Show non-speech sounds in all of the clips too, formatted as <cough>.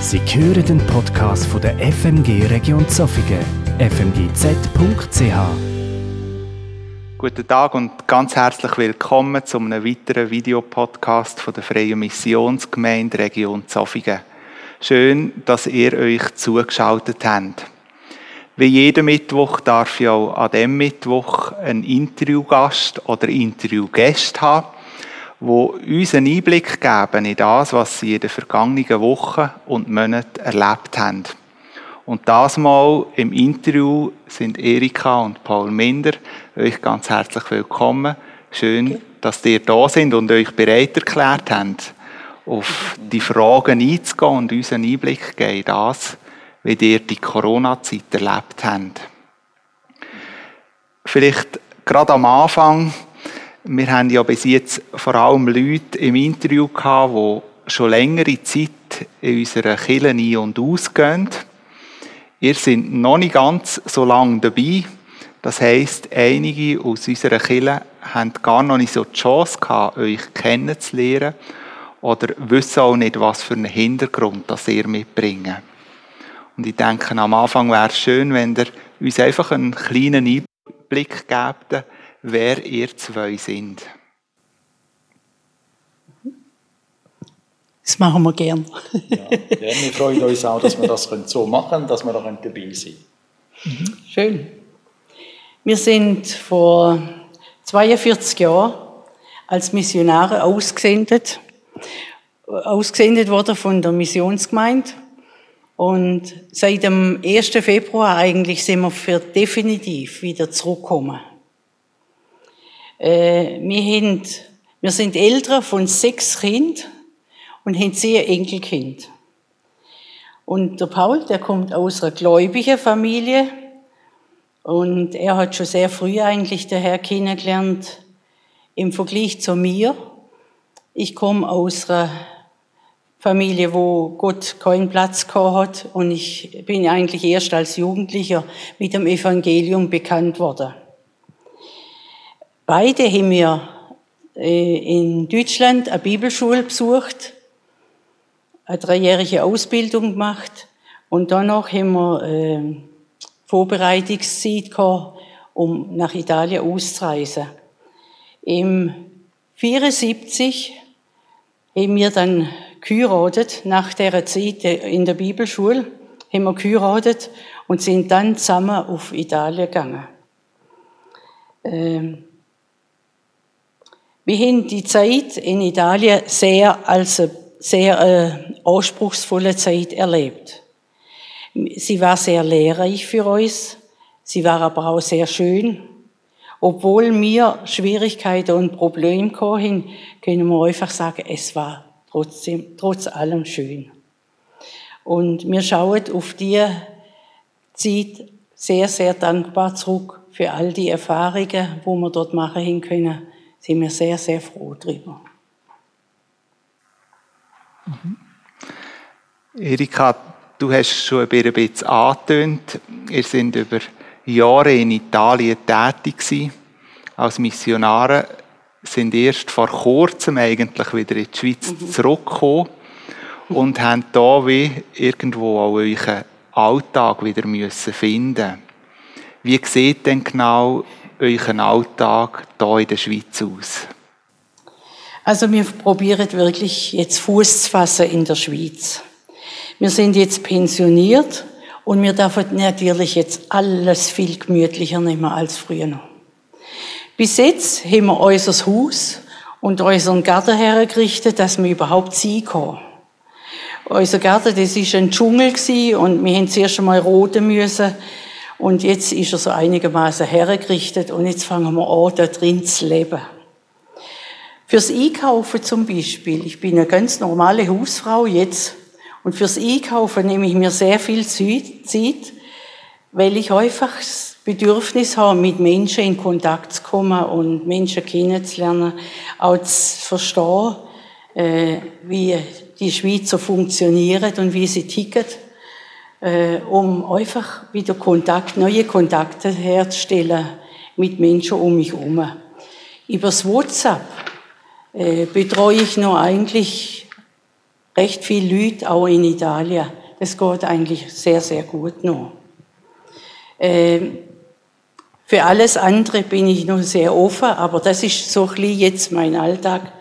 Sie hören den Podcast von der FMG Region Zofingen, fmgz.ch. Guten Tag und ganz herzlich willkommen zu einem weiteren Videopodcast von der Freien Missionsgemeinde Region Zofingen. Schön, dass ihr euch zugeschaltet habt. Wie jeden Mittwoch darf ich auch an diesem Mittwoch einen Interviewgast oder Interviewgäste haben wo uns einen Einblick geben in das, was sie in den vergangenen Wochen und Monaten erlebt haben. Und das mal im Interview sind Erika und Paul Minder. Euch ganz herzlich willkommen. Schön, dass ihr da sind und euch bereit erklärt habt, auf die Fragen einzugehen und uns einen Einblick geben in das, wie ihr die Corona-Zeit erlebt habt. Vielleicht gerade am Anfang wir haben ja bis jetzt vor allem Leute im Interview gehabt, die schon längere Zeit in unserer Kirche ein- und ausgehen. Ihr seid noch nicht ganz so lange dabei. Das heisst, einige aus unserer Kirche haben gar noch nicht so die Chance gehabt, euch kennenzulernen oder wissen auch nicht, was für einen Hintergrund das ihr mitbringt. Und ich denke, am Anfang wäre es schön, wenn ihr uns einfach einen kleinen Einblick gebt, wer ihr zwei sind. Das machen wir gern. ja, wir freuen uns auch, dass wir das so machen können, dass wir da dabei sind. Mhm. Schön. Wir sind vor 42 Jahren als Missionare ausgesendet, ausgesendet worden von der Missionsgemeinde. Und seit dem 1. Februar eigentlich sind wir für definitiv wieder zurückgekommen. Äh, wir, haben, wir sind Eltern von sechs Kindern und haben sehr Enkelkind. Und der Paul, der kommt aus einer gläubigen Familie und er hat schon sehr früh eigentlich den Herr kennengelernt im Vergleich zu mir. Ich komme aus einer Familie, wo Gott keinen Platz gehabt hat und ich bin eigentlich erst als Jugendlicher mit dem Evangelium bekannt worden. Beide haben wir äh, in Deutschland eine Bibelschule besucht, eine dreijährige Ausbildung gemacht und danach haben wir äh, Vorbereitungszeit gehabt, um nach Italien auszureisen. Im 74 haben wir dann geheiratet, nach der Zeit in der Bibelschule, haben wir geheiratet und sind dann zusammen auf Italien gegangen. Ähm, wir haben die Zeit in Italien sehr als eine sehr äh, anspruchsvolle Zeit erlebt. Sie war sehr lehrreich für uns, sie war aber auch sehr schön. Obwohl wir Schwierigkeiten und Probleme hatten, können wir einfach sagen, es war trotzdem, trotz allem schön. Und wir schauen auf die Zeit sehr, sehr dankbar zurück für all die Erfahrungen, wo wir dort machen können sind wir sehr, sehr froh drüber. Mhm. Erika, du hast schon ein bisschen angetönt, ihr seid über Jahre in Italien tätig gewesen. Als Missionare sind erst vor kurzem eigentlich wieder in die Schweiz mhm. zurückgekommen und <laughs> haben da wie irgendwo auch euren Alltag wieder müssen finden. Wie sieht denn genau euren Alltag hier in der Schweiz aus? Also wir probieren wirklich jetzt Fuß zu fassen in der Schweiz. Wir sind jetzt pensioniert und wir dürfen natürlich jetzt alles viel gemütlicher nehmen als früher noch. Bis jetzt haben wir unser Haus und unseren Garten hergerichtet, dass wir überhaupt ziehen können. Unser Garten, das ist ein Dschungel und wir haben zuerst einmal roten müssen, und jetzt ist er so einigermaßen hergerichtet und jetzt fangen wir an, da drin zu leben. Fürs Einkaufen zum Beispiel, ich bin eine ganz normale Hausfrau jetzt. Und fürs Einkaufen nehme ich mir sehr viel Zeit, weil ich einfach das Bedürfnis habe, mit Menschen in Kontakt zu kommen und Menschen kennenzulernen, auch zu verstehen, äh, wie die Schweizer funktionieren und wie sie ticken um einfach wieder Kontakt, neue Kontakte herzustellen mit Menschen um mich herum. Übers WhatsApp äh, betreue ich nur eigentlich recht viele Leute, auch in Italien. Das geht eigentlich sehr, sehr gut noch. Ähm, für alles andere bin ich noch sehr offen, aber das ist so ein bisschen jetzt mein Alltag.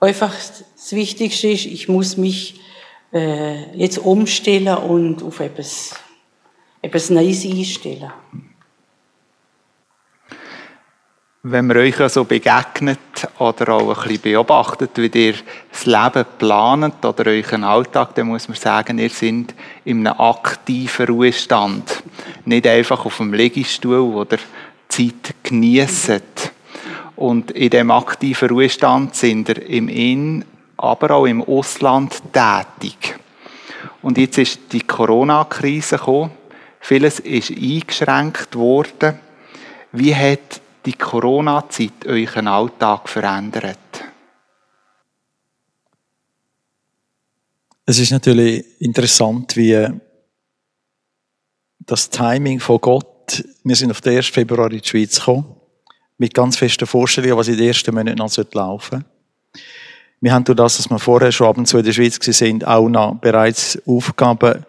Einfach das Wichtigste ist, ich muss mich äh, jetzt umstellen und auf etwas, etwas Neues einstellen. Wenn man euch so begegnet oder auch ein bisschen beobachtet, wie ihr das Leben plant oder euren Alltag, dann muss man sagen, ihr seid in einem aktiven Ruhestand. Nicht einfach auf dem Liegestuhl oder Zeit genießen. Und in dem aktiven Ruhestand sind ihr im In- aber auch im Ausland tätig. Und jetzt ist die Corona-Krise gekommen. Vieles ist eingeschränkt worden. Wie hat die Corona-Zeit euren Alltag verändert? Es ist natürlich interessant, wie das Timing von Gott, wir sind auf den 1. Februar in die Schweiz gekommen, mit ganz festen Vorstellungen, was in den ersten Monaten noch laufen sollte. Wir haben durch das, dass wir vorher schon ab und zu in der Schweiz sind, auch noch bereits Aufgaben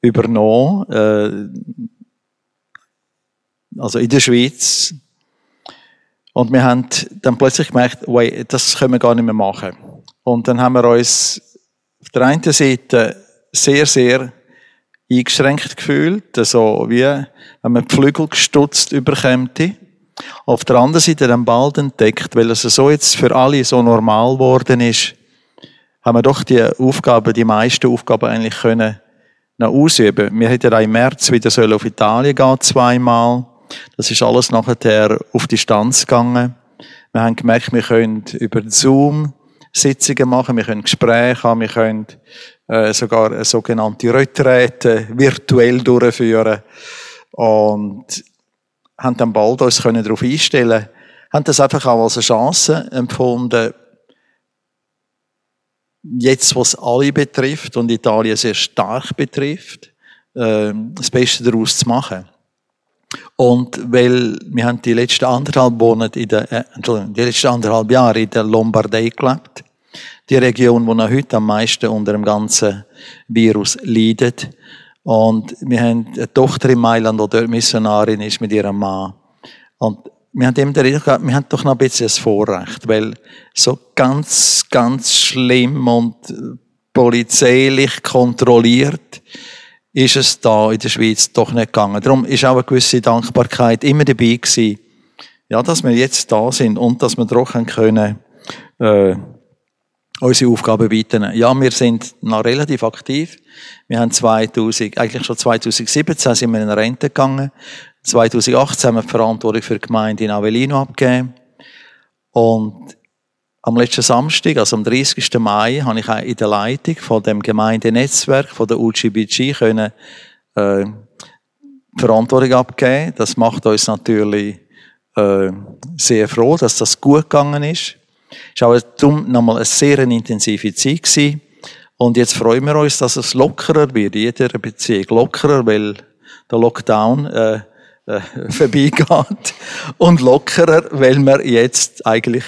übernommen, äh, also in der Schweiz. Und wir haben dann plötzlich gemerkt, wait, das können wir gar nicht mehr machen. Und dann haben wir uns auf der einen Seite sehr, sehr eingeschränkt gefühlt, so wie wenn man die Flügel gestutzt überkommt. Auf der anderen Seite dann bald entdeckt, weil es so jetzt für alle so normal geworden ist, haben wir doch die Aufgaben, die meisten Aufgaben eigentlich können noch ausüben. Wir hätten ja im März wieder auf Italien gehen, zweimal. Das ist alles nachher auf Distanz gegangen. Wir haben gemerkt, wir können über Zoom Sitzungen machen, wir können Gespräche haben, wir können äh, sogar sogenannte Retrete virtuell durchführen. Und haben dann bald uns können darauf einstellen haben das einfach auch als eine Chance empfunden, jetzt, was alle betrifft und Italien sehr stark betrifft, äh, das Beste daraus zu machen. Und weil wir haben die letzten anderthalb Monate in der, äh, die letzten anderthalb Jahre in der Lombardei gelebt, die Region, wo noch heute am meisten unter dem ganzen Virus leidet, und wir haben eine Tochter in Mailand, die dort Missionarin ist mit ihrem Mann. Und wir haben immer gedacht, wir haben doch noch ein bisschen das Vorrecht, weil so ganz, ganz schlimm und polizeilich kontrolliert ist es da in der Schweiz doch nicht gegangen. Darum ist auch eine gewisse Dankbarkeit immer dabei gewesen, ja, dass wir jetzt da sind und dass wir doch können, äh, unsere Aufgaben weiternehmen. Ja, wir sind noch relativ aktiv. Wir haben 2000, eigentlich schon 2017 sind wir in Rente gegangen. 2018 haben wir die Verantwortung für die Gemeinde in Avellino abgegeben. Und am letzten Samstag, also am 30. Mai, habe ich auch in der Leitung von dem Gemeindenetzwerk von der UGBG können, äh, Verantwortung abgeben. Das macht uns natürlich äh, sehr froh, dass das gut gegangen ist. War auch darum nochmal eine sehr intensive Zeit gewesen. Und jetzt freuen wir uns, dass es lockerer wird, jeder Beziehung lockerer, weil der Lockdown äh, äh, <laughs> vorbeigeht. Und lockerer, weil wir jetzt eigentlich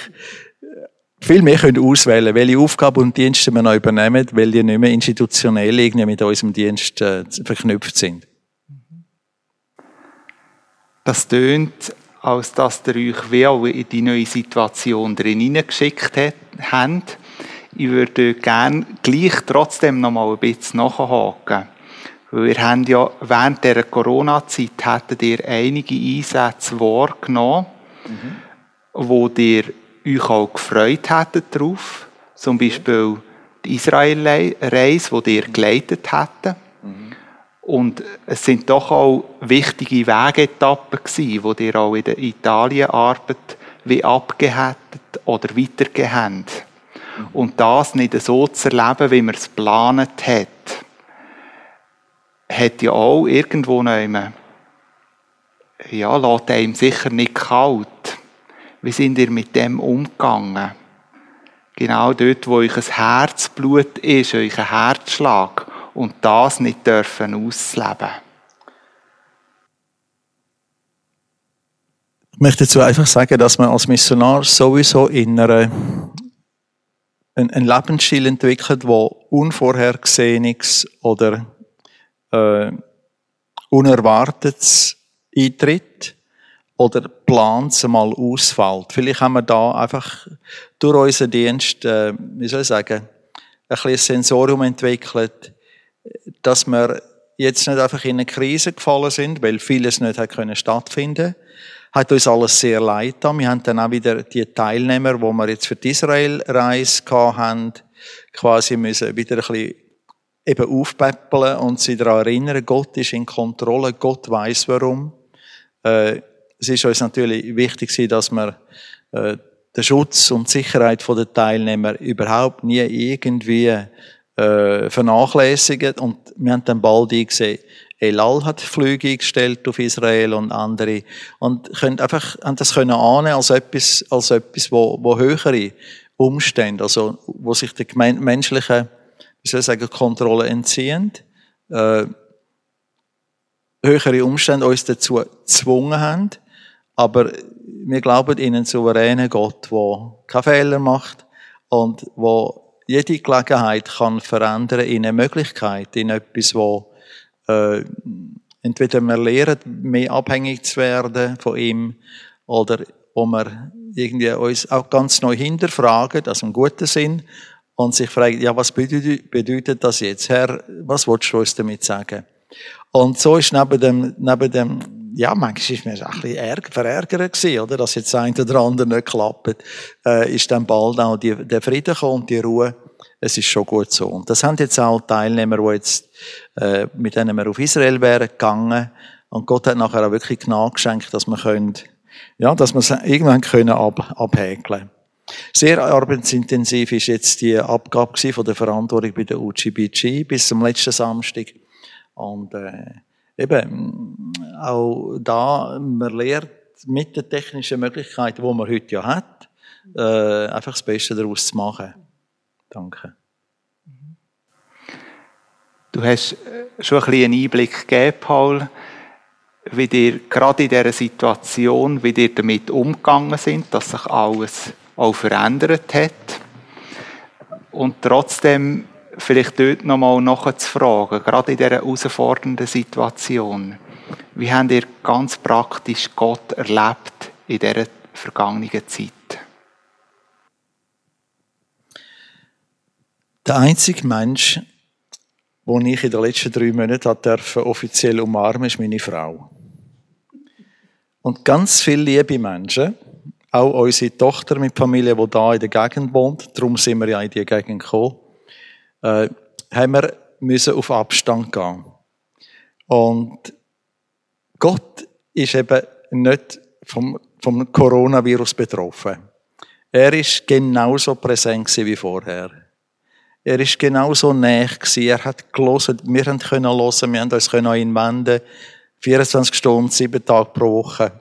viel mehr können auswählen welche Aufgaben und Dienste wir noch übernehmen, weil die nicht mehr institutionell irgendwie mit unserem Dienst äh, verknüpft sind. Das tönt als dass ihr euch wie auch in die neue Situation drin hineingeschickt habt. Ich würde gerne gleich trotzdem noch mal ein bisschen nachhaken. Weil wir haben ja während dieser Corona-Zeit hättet ihr einige Einsätze wahrgenommen, mhm. wo ihr euch auch gefreut hättet drauf. Zum Beispiel die Israel-Reise, die ihr geleitet hättet. Und es sind doch auch wichtige Wegetappen gewesen, wo ihr auch in der Italienarbeit wie abgehättet oder weitergehend. Und das nicht so zu erleben, wie man es geplant hat, hat ja auch irgendwo immer, ja, lässt einem sicher nicht kalt. Wie sind ihr mit dem umgegangen? Genau dort, wo euch ein Herzblut ist, ein Herzschlag und das nicht dürfen ausleben. Ich möchte dazu einfach sagen, dass man als Missionar sowieso in einer einen, Lebensstil entwickelt, der Unvorhergesehenes oder äh, Unerwartetes eintritt oder plant mal ausfällt. Vielleicht haben wir da einfach durch unseren Dienst, äh, wie soll ich sagen, ein bisschen Sensorium entwickelt, dass wir jetzt nicht einfach in eine Krise gefallen sind, weil vieles nicht hat können stattfinden hat uns alles sehr leid getan. Wir haben dann auch wieder die Teilnehmer, wo wir jetzt für die Israel-Reise haben, quasi müssen wieder ein bisschen eben aufpäppeln und sie daran erinnern, Gott ist in Kontrolle, Gott weiß warum. Äh, es ist uns natürlich wichtig, dass wir äh, den Schutz und die Sicherheit der Teilnehmer überhaupt nie irgendwie äh, vernachlässigen. Und wir haben dann bald gesehen, Elal hat Flüge eingestellt auf Israel und andere. Und können einfach, haben das können ahnen als etwas, als etwas, wo, wo höhere Umstände, also, wo sich der menschlichen, wie soll ich sagen, Kontrolle entziehen, äh, höhere Umstände uns dazu gezwungen haben. Aber wir glauben in einen souveränen Gott, der keine Fehler macht und wo jede Gelegenheit kann verändern in eine Möglichkeit, in etwas, wo äh, entweder wir lernen, mehr abhängig zu werden von ihm, oder wo wir irgendwie uns auch ganz neu hinterfragen, also im guten Sinn, und sich fragen, ja, was bedeutet, bedeutet das jetzt, Herr, was willst du uns damit sagen? Und so ist neben dem, neben dem, ja, manchmal ist mir ein bisschen ärger, verärgert gewesen, oder, dass jetzt ein oder andere nicht klappt, äh, ist dann bald auch die, der Frieden gekommen und die Ruhe, es ist schon gut so. Und das haben jetzt auch Teilnehmer, die jetzt, äh, mit denen wir auf Israel wären gegangen. Und Gott hat nachher auch wirklich Gnade geschenkt, dass wir können, ja, dass wir es irgendwann können ab, abhäkeln. Sehr arbeitsintensiv ist jetzt die Abgabe von der Verantwortung bei der UGBG bis zum letzten Samstag. Und, äh, eben, auch da, man lernt mit den technischen Möglichkeiten, die man heute ja hat, äh, einfach das Beste daraus zu machen. Danke. Du hast äh, schon ein bisschen einen Einblick gegeben, Paul, wie dir gerade in dieser Situation, wie dir damit umgegangen sind, dass sich alles auch verändert hat. Und trotzdem vielleicht dort nochmal nachzufragen, gerade in dieser herausfordernden Situation. Wie habt ihr ganz praktisch Gott erlebt in dieser vergangenen Zeit? Der einzige Mensch, den ich in den letzten drei Monaten durfte, offiziell umarmen, ist meine Frau. Und ganz viele liebe Menschen, auch unsere Tochter mit Familie, die da in der Gegend wohnt, darum sind wir ja in die Gegend gekommen, äh, haben wir müssen auf Abstand gehen. Und Gott ist eben nicht vom, vom Coronavirus betroffen. Er ist genauso präsent wie vorher. Er ist genauso nah gewesen. Er hat gelesen. Wir haben können hören. Wir haben uns können ihn wenden. 24 Stunden, sieben Tage pro Woche.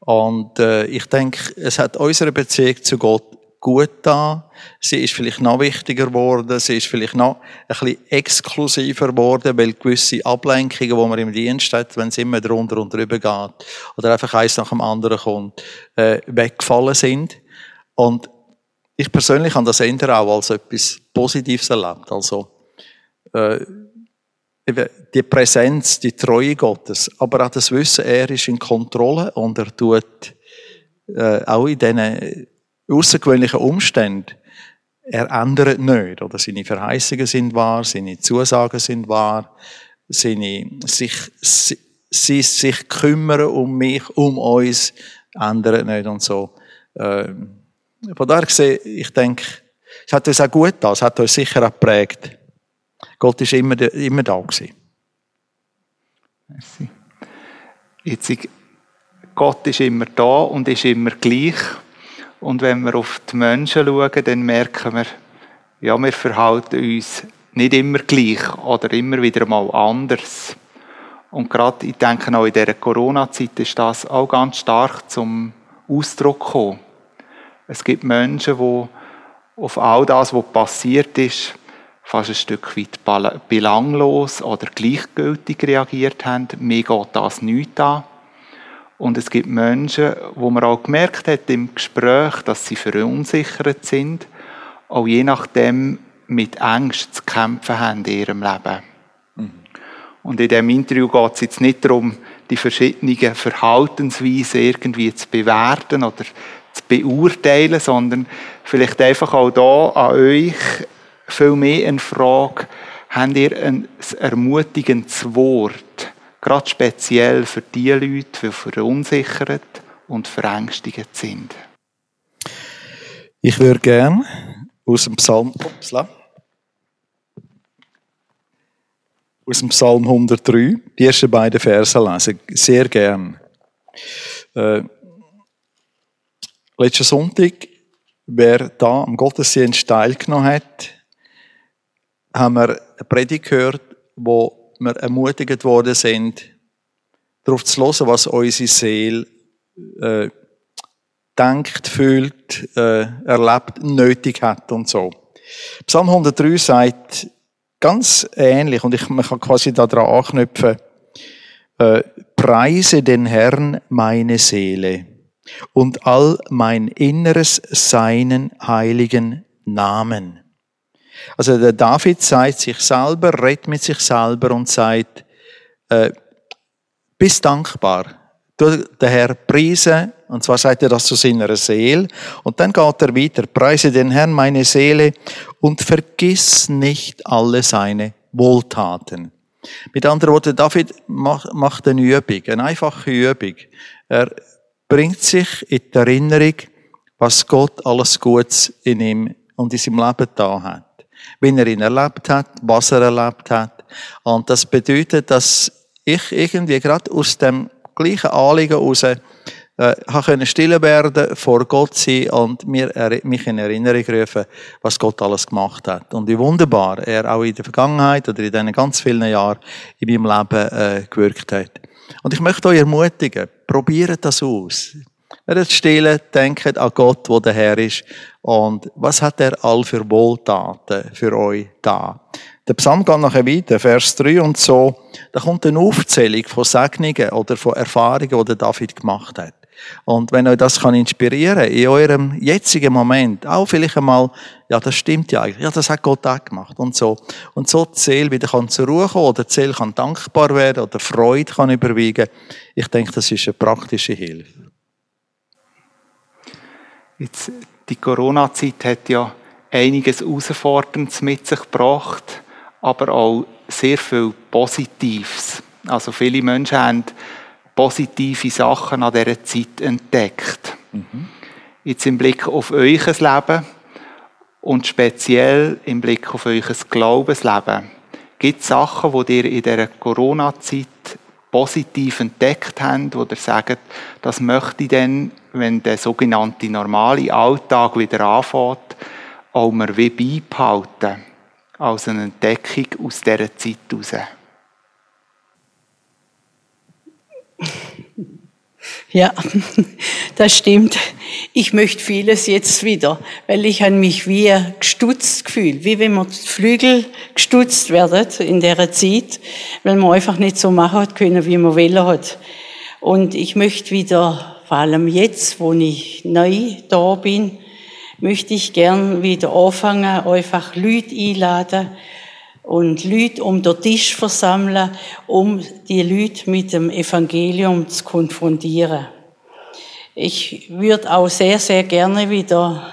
Und äh, ich denke, es hat unsere Beziehung zu Gott gut da. Sie ist vielleicht noch wichtiger geworden. Sie ist vielleicht noch ein bisschen exklusiver geworden, weil gewisse Ablenkungen, die man im Dienst hat, wenn es immer drunter und drüber geht, oder einfach eins nach dem anderen kommt, äh, weggefallen sind. Und ich persönlich habe das eher auch als etwas Positives erlebt. Also, äh, die Präsenz, die Treue Gottes, aber auch das Wissen, er ist in Kontrolle und er tut äh, auch in diesen außergewöhnlichen Umständen, er ändert nicht. Oder seine Verheißungen sind wahr, seine Zusagen sind wahr, seine, sich, sie, sie sich kümmern um mich, um uns, ändert nicht und so. Äh, von daher gesehen, ich denke, es hat uns auch gut getan, es hat uns sicher auch geprägt. Gott ist immer, immer da gewesen. Merci. Jetzt, Gott ist immer da und ist immer gleich. Und wenn wir auf die Menschen schauen, dann merken wir, ja, wir verhalten uns nicht immer gleich oder immer wieder mal anders. Und gerade, ich denke auch in dieser Corona-Zeit ist das auch ganz stark zum Ausdruck gekommen. Es gibt Menschen, die auf all das, was passiert ist, fast ein Stück weit belanglos oder gleichgültig reagiert haben. Mir geht das nicht an. Und es gibt Menschen, wo man auch gemerkt hat im Gespräch, dass sie verunsichert sind auch je nachdem mit Ängsten zu kämpfen haben in ihrem Leben. Mhm. Und in diesem Interview geht es jetzt nicht darum, die verschiedenen Verhaltensweisen irgendwie zu bewerten oder zu beurteilen, sondern vielleicht einfach auch da an euch viel mehr eine Frage, habt ihr ein ermutigendes Wort, gerade speziell für die Leute, die verunsichert und verängstigt sind? Ich würde gerne aus dem Psalm, upsla, aus dem Psalm 103, die ersten beiden Verse lesen. Sehr gern. Äh, letzten Sonntag, wer da am Gottesdienst teilgenommen hat, haben wir eine Predigt gehört, wo wir ermutigt worden sind, darauf zu hören, was unsere Seele äh, denkt, fühlt, äh, erlebt, nötig hat und so. Psalm 103 sagt ganz ähnlich, und ich, man kann quasi daran anknüpfen, äh, preise den Herrn meine Seele und all mein Inneres seinen heiligen Namen. Also der David sagt sich selber, redet mit sich selber und sagt, äh, bist dankbar. Du, der Herr preise, und zwar sagt er das zu seiner Seele, und dann geht er weiter, preise den Herrn meine Seele und vergiss nicht alle seine Wohltaten. Mit anderen Worten, David macht eine Übung, eine einfache Übung. Er bringt sich in die Erinnerung, was Gott alles Gutes in ihm und in seinem Leben da hat wie er ihn erlebt hat, was er erlebt hat. Und das bedeutet, dass ich irgendwie gerade aus dem gleichen Anliegen heraus äh, können stille werden, vor Gott sein und mir, mich in Erinnerung rufen, was Gott alles gemacht hat. Und wie wunderbar er auch in der Vergangenheit oder in diesen ganz vielen Jahren in meinem Leben äh, gewirkt hat. Und ich möchte euch ermutigen, probiert das aus. Werdet still, denkt an Gott, wo der Herr ist. Und was hat er all für Wohltaten für euch da? Der Psalm geht nachher weiter, Vers 3 und so. Da kommt eine Aufzählung von Segnungen oder von Erfahrungen, die David gemacht hat. Und wenn euch das kann inspirieren in eurem jetzigen Moment, auch vielleicht einmal, ja, das stimmt ja eigentlich, ja, das hat Gott auch gemacht und so. Und so die Seele wieder kann zur Ruhe kommen oder die Seele kann dankbar werden oder Freude kann überwiegen. Ich denke, das ist eine praktische Hilfe. Jetzt, die Corona-Zeit hat ja einiges Herausforderndes mit sich gebracht, aber auch sehr viel Positives. Also viele Menschen haben positive Sachen an dieser Zeit entdeckt. Mhm. Jetzt im Blick auf euer Leben und speziell im Blick auf euer Glaubensleben, gibt es Sachen, die ihr in dieser Corona-Zeit positiv entdeckt habt, wo ihr sagt, das möchte ich dann wenn der sogenannte normale Alltag wieder anfängt, auch mal wie beibehalten, als eine Entdeckung aus dieser Zeit heraus. <laughs> Ja, <laughs> das stimmt. Ich möchte vieles jetzt wieder, weil ich an mich wie gestutzt gefühlt, wie wenn man Flügel gestutzt werden in der Zeit, weil man einfach nicht so machen können, wie man wählen hat. Und ich möchte wieder vor allem jetzt, wo ich neu da bin, möchte ich gern wieder anfangen, einfach Leute einladen und Leute um den Tisch versammeln, um die Leute mit dem Evangelium zu konfrontieren. Ich würde auch sehr, sehr gerne wieder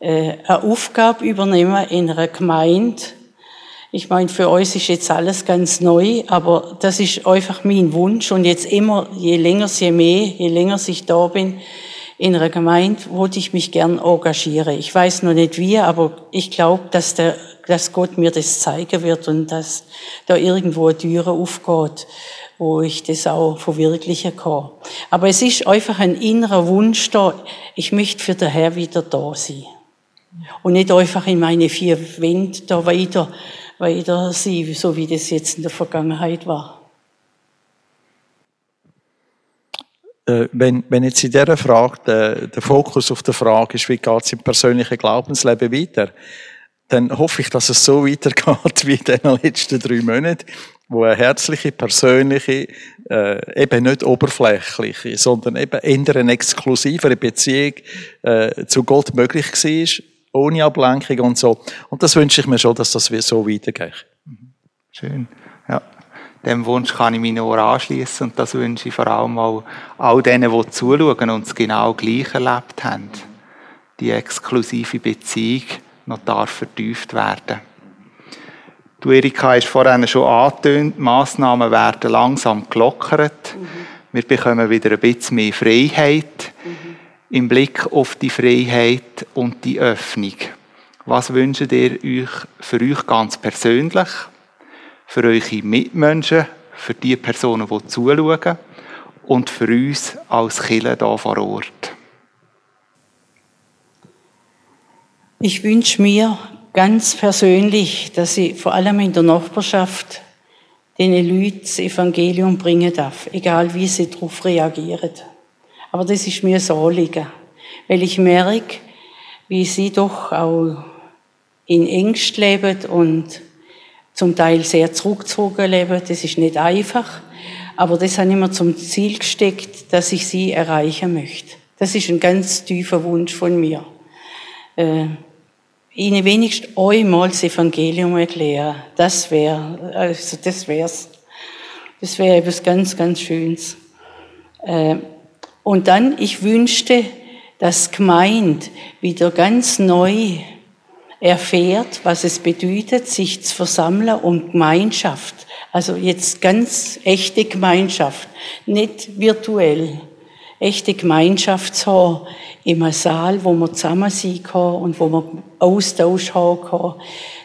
äh, eine Aufgabe übernehmen in einer Gemeinde, ich meine, für uns ist jetzt alles ganz neu, aber das ist einfach mein Wunsch. Und jetzt immer, je länger, je mehr, je länger ich da bin in einer Gemeinde, wollte ich mich gern engagieren. Ich weiß noch nicht wie, aber ich glaube, dass, der, dass Gott mir das zeigen wird und dass da irgendwo eine Tür aufgeht, wo ich das auch verwirklichen kann. Aber es ist einfach ein innerer Wunsch da. Ich möchte für den Herr wieder da sein. Und nicht einfach in meine vier Wände da weiter weiter sie, so wie das jetzt in der Vergangenheit war. Äh, wenn, wenn jetzt in dieser Frage der, der Fokus auf der Frage ist, wie geht es im persönlichen Glaubensleben weiter, dann hoffe ich, dass es so weitergeht <laughs> wie in den letzten drei Monaten, wo eine herzliche, persönliche, äh, eben nicht oberflächliche, sondern eben eher eine exklusivere Beziehung äh, zu Gott möglich war ohne Ablenkung und so. Und das wünsche ich mir schon, dass das so weitergeht. Schön. Ja. Dem Wunsch kann ich mich nur anschließen und das wünsche ich vor allem auch all denen, die zuschauen und es genau gleich erlebt haben. Die exklusive Beziehung noch darf vertieft werden. Du, Erika, hast vorhin schon angetönt, Massnahmen werden langsam gelockert. Mhm. Wir bekommen wieder ein bisschen mehr Freiheit mhm. Im Blick auf die Freiheit und die Öffnung. Was wünscht ihr euch für euch ganz persönlich? für eure Mitmenschen, für die Personen, die zuschauen und für uns als Killer hier vor Ort. Ich wünsche mir ganz persönlich, dass ich vor allem in der Nachbarschaft den Leuten das Evangelium bringen darf, egal wie sie darauf reagieren. Aber das ist mir so Anliegen, weil ich merke, wie sie doch auch in Ängst leben und zum Teil sehr zurückgezogen leben. Das ist nicht einfach. Aber das habe ich mir zum Ziel gesteckt, dass ich sie erreichen möchte. Das ist ein ganz tiefer Wunsch von mir. Äh, ihnen wenigstens einmal das Evangelium erklären. Das wäre, also das wär's. Das wäre etwas ganz, ganz Schönes. Äh, und dann, ich wünschte, dass Gemeinde wieder ganz neu erfährt, was es bedeutet, sich zu versammeln und Gemeinschaft, also jetzt ganz echte Gemeinschaft, nicht virtuell, echte Gemeinschaft zu haben, im Saal, wo man zusammen sein kann und wo man Austausch haben kann.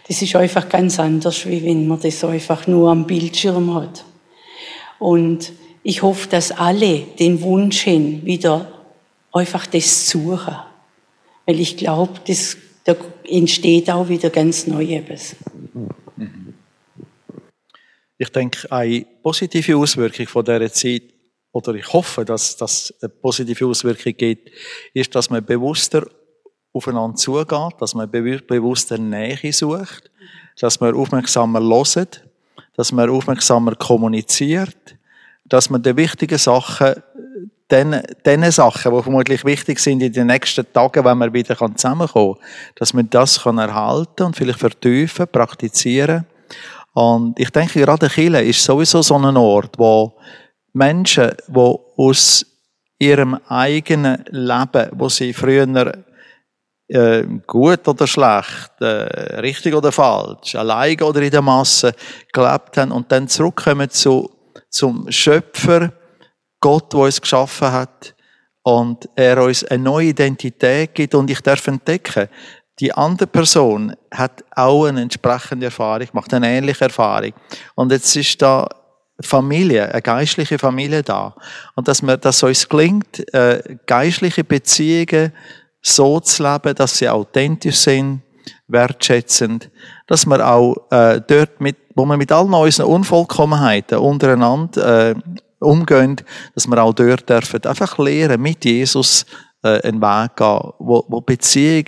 Das ist einfach ganz anders, wie wenn man das einfach nur am Bildschirm hat. Und ich hoffe, dass alle den Wunsch haben, wieder einfach das suchen. Weil ich glaube, da entsteht auch wieder ganz neu etwas. Ich denke, eine positive Auswirkung von dieser Zeit, oder ich hoffe, dass das eine positive Auswirkung gibt, ist, dass man bewusster aufeinander zugeht, dass man bewusster Nähe sucht, dass man aufmerksamer loset, dass man aufmerksamer kommuniziert, dass man die wichtigen Sachen den, den Sachen, die vermutlich wichtig sind in den nächsten Tagen, wenn man wieder zusammenkommen kann, dass man das kann erhalten und vielleicht vertiefen, praktizieren. Und ich denke, gerade Chile ist sowieso so ein Ort, wo Menschen, die aus ihrem eigenen Leben, wo sie früher äh, gut oder schlecht, äh, richtig oder falsch, allein oder in der Masse gelebt haben und dann zurückkommen zu, zum Schöpfer, Gott, der uns geschaffen hat und er uns eine neue Identität gibt und ich darf entdecken, die andere Person hat auch eine entsprechende Erfahrung, macht eine ähnliche Erfahrung. Und jetzt ist da Familie, eine geistliche Familie da. Und dass, mir, dass uns gelingt, äh, geistliche Beziehungen so zu leben, dass sie authentisch sind, wertschätzend, dass wir auch äh, dort, mit, wo wir mit allen unseren Unvollkommenheiten untereinander äh, umgehen, dass wir auch dort dürfen einfach lernen, mit Jesus äh, einen Weg gehen, wo, wo Beziehung,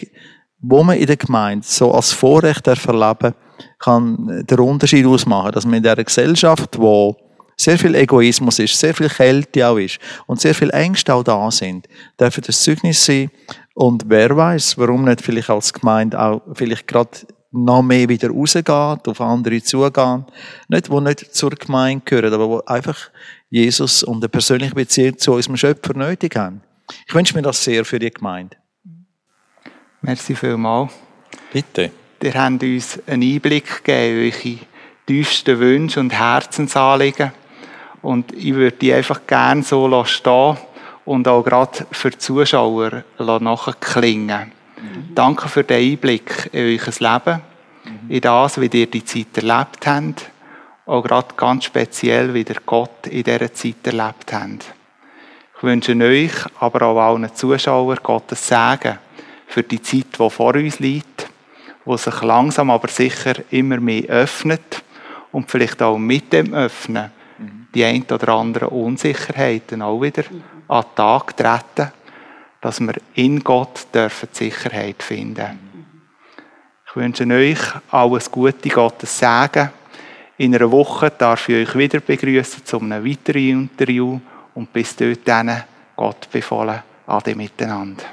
wo man in der Gemeinde so als Vorrecht erleben kann den Unterschied ausmachen, dass man in dieser Gesellschaft, wo sehr viel Egoismus ist, sehr viel Kälte auch ist und sehr viel Ängste auch da sind, dürfen das Zeugnis sein und wer weiß, warum nicht vielleicht als Gemeinde auch vielleicht gerade noch mehr wieder rausgeht, auf andere zugehen. Nicht, wo nicht zur Gemeinde gehören, aber wo einfach Jesus und eine persönliche Beziehung zu unserem Schöpfer nötig haben. Ich wünsche mir das sehr für die Gemeinde. Merci vielmals. Bitte. Ihr habt uns einen Einblick gegeben, welche tiefsten Wünsche und Herzensanliegen. Und ich würde die einfach gerne so stehen und auch gerade für die Zuschauer nachklingen. Mhm. Danke für den Einblick in euer Leben, mhm. in das, wie ihr die Zeit erlebt habt auch gerade ganz speziell, wie der Gott in dieser Zeit erlebt habt. Ich wünsche euch, aber auch allen Zuschauern Gottes Segen für die Zeit, die vor uns liegt, wo sich langsam aber sicher immer mehr öffnet und vielleicht auch mit dem Öffnen die ein oder anderen Unsicherheiten auch wieder an den Tag treten, dass wir in Gott dürfen Sicherheit finden. Ich wünsche euch alles Gute, Gottes Segen in einer Woche darf ich euch wieder begrüßen zu einem weiteren Interview und bis dorthin Gott befohlen. Ade miteinander.